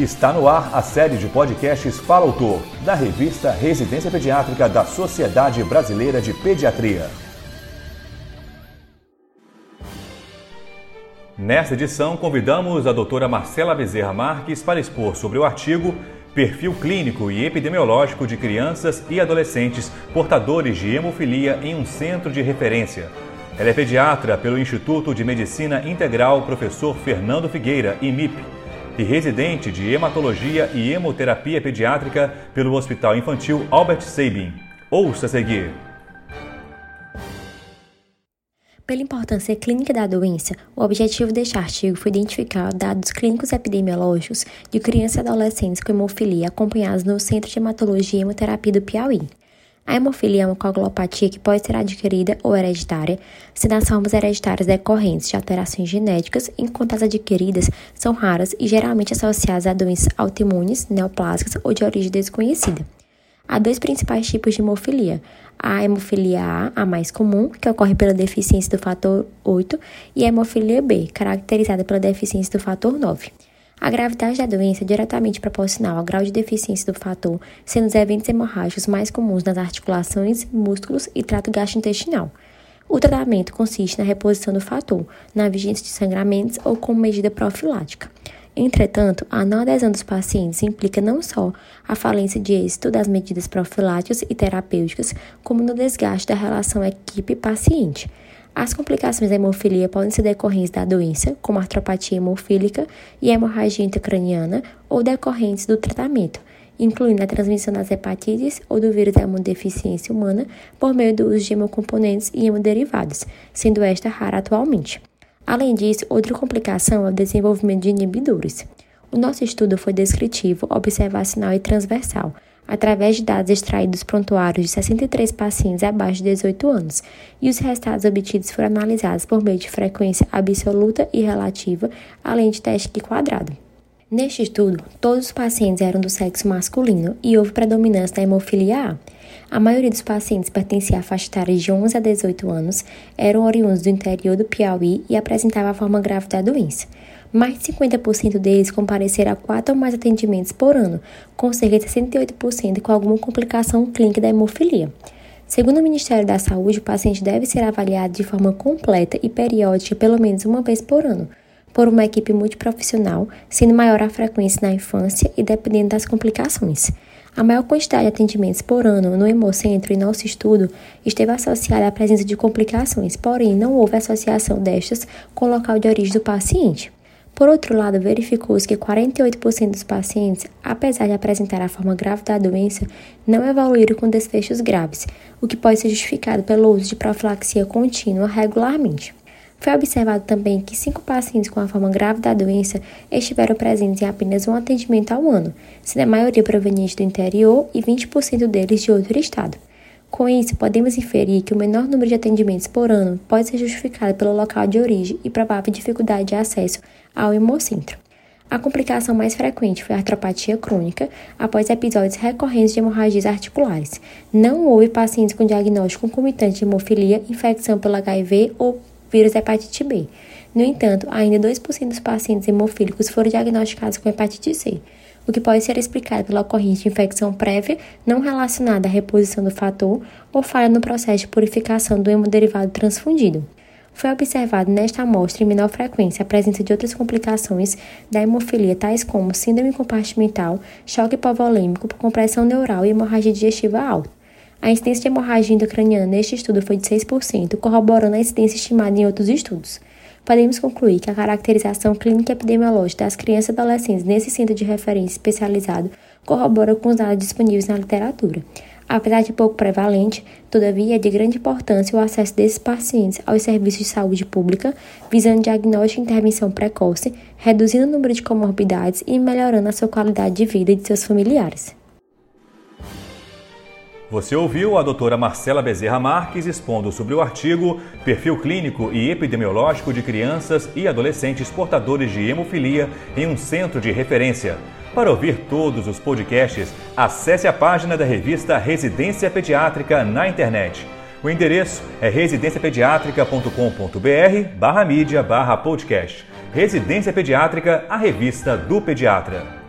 Está no ar a série de podcasts Fala Autor, da revista Residência Pediátrica da Sociedade Brasileira de Pediatria. Nesta edição, convidamos a doutora Marcela Bezerra Marques para expor sobre o artigo Perfil clínico e epidemiológico de crianças e adolescentes portadores de hemofilia em um centro de referência. Ela é pediatra pelo Instituto de Medicina Integral Professor Fernando Figueira, IMIP, e residente de hematologia e hemoterapia pediátrica pelo Hospital Infantil Albert Sabin. Ouça a seguir. Pela importância clínica da doença, o objetivo deste artigo foi identificar dados clínicos epidemiológicos de crianças e adolescentes com hemofilia acompanhados no Centro de Hematologia e Hemoterapia do Piauí. A hemofilia é uma coagulopatia que pode ser adquirida ou hereditária, sendo as formas hereditárias decorrentes de alterações genéticas, enquanto as adquiridas são raras e geralmente associadas a doenças autoimunes, neoplásicas ou de origem desconhecida. Há dois principais tipos de hemofilia: a hemofilia A, a mais comum, que ocorre pela deficiência do fator 8, e a hemofilia B, caracterizada pela deficiência do fator 9. A gravidade da doença é diretamente proporcional ao grau de deficiência do fator, sendo os eventos hemorrágicos mais comuns nas articulações, músculos e trato gastrointestinal. O tratamento consiste na reposição do fator, na vigência de sangramentos ou como medida profilática. Entretanto, a não adesão dos pacientes implica não só a falência de êxito das medidas profiláticas e terapêuticas, como no desgaste da relação equipe-paciente. As complicações da hemofilia podem ser decorrentes da doença, como artropatia hemofílica e hemorragia intracraniana, ou decorrentes do tratamento, incluindo a transmissão das hepatites ou do vírus da imunodeficiência humana por meio do uso de hemocomponentes e hemoderivados, sendo esta rara atualmente. Além disso, outra complicação é o desenvolvimento de inibidores. O nosso estudo foi descritivo, observacional e transversal, através de dados extraídos dos prontuários de 63 pacientes abaixo de 18 anos, e os resultados obtidos foram analisados por meio de frequência absoluta e relativa, além de teste de quadrado. Neste estudo, todos os pacientes eram do sexo masculino e houve predominância da hemofilia A. A maioria dos pacientes pertencia à faixa etária de 11 a 18 anos, eram oriundos do interior do Piauí e apresentavam a forma grave da doença. Mais de 50% deles compareceram a quatro ou mais atendimentos por ano, com cerca de 68% com alguma complicação clínica da hemofilia. Segundo o Ministério da Saúde, o paciente deve ser avaliado de forma completa e periódica pelo menos uma vez por ano, por uma equipe multiprofissional, sendo maior a frequência na infância e dependendo das complicações. A maior quantidade de atendimentos por ano no Hemocentro em nosso estudo esteve associada à presença de complicações, porém não houve associação destas com o local de origem do paciente. Por outro lado, verificou-se que 48% dos pacientes, apesar de apresentar a forma grave da doença, não evoluíram com desfechos graves, o que pode ser justificado pelo uso de profilaxia contínua regularmente. Foi observado também que cinco pacientes com a forma grave da doença estiveram presentes em apenas um atendimento ao ano, sendo a maioria proveniente do interior e 20% deles de outro estado. Com isso, podemos inferir que o menor número de atendimentos por ano pode ser justificado pelo local de origem e provável dificuldade de acesso ao hemocentro. A complicação mais frequente foi a artropatia crônica após episódios recorrentes de hemorragias articulares. Não houve pacientes com diagnóstico concomitante de hemofilia, infecção pelo HIV ou vírus hepatite B. No entanto, ainda 2% dos pacientes hemofílicos foram diagnosticados com hepatite C, o que pode ser explicado pela ocorrência de infecção prévia não relacionada à reposição do fator ou falha no processo de purificação do hemoderivado transfundido. Foi observado nesta amostra em menor frequência a presença de outras complicações da hemofilia, tais como síndrome compartimental, choque hipovolêmico, compressão neural e hemorragia digestiva alta. A incidência de hemorragia intracraniana neste estudo foi de 6%, corroborando a incidência estimada em outros estudos. Podemos concluir que a caracterização clínica epidemiológica das crianças e adolescentes nesse centro de referência especializado corrobora com os dados disponíveis na literatura. Apesar de pouco prevalente, todavia é de grande importância o acesso desses pacientes aos serviços de saúde pública, visando diagnóstico e intervenção precoce, reduzindo o número de comorbidades e melhorando a sua qualidade de vida e de seus familiares. Você ouviu a doutora Marcela Bezerra Marques expondo sobre o artigo Perfil Clínico e Epidemiológico de Crianças e Adolescentes Portadores de Hemofilia em um Centro de Referência. Para ouvir todos os podcasts, acesse a página da revista Residência Pediátrica na internet. O endereço é residenciapediatrica.com.br barra mídia barra podcast. Residência Pediátrica, a revista do pediatra.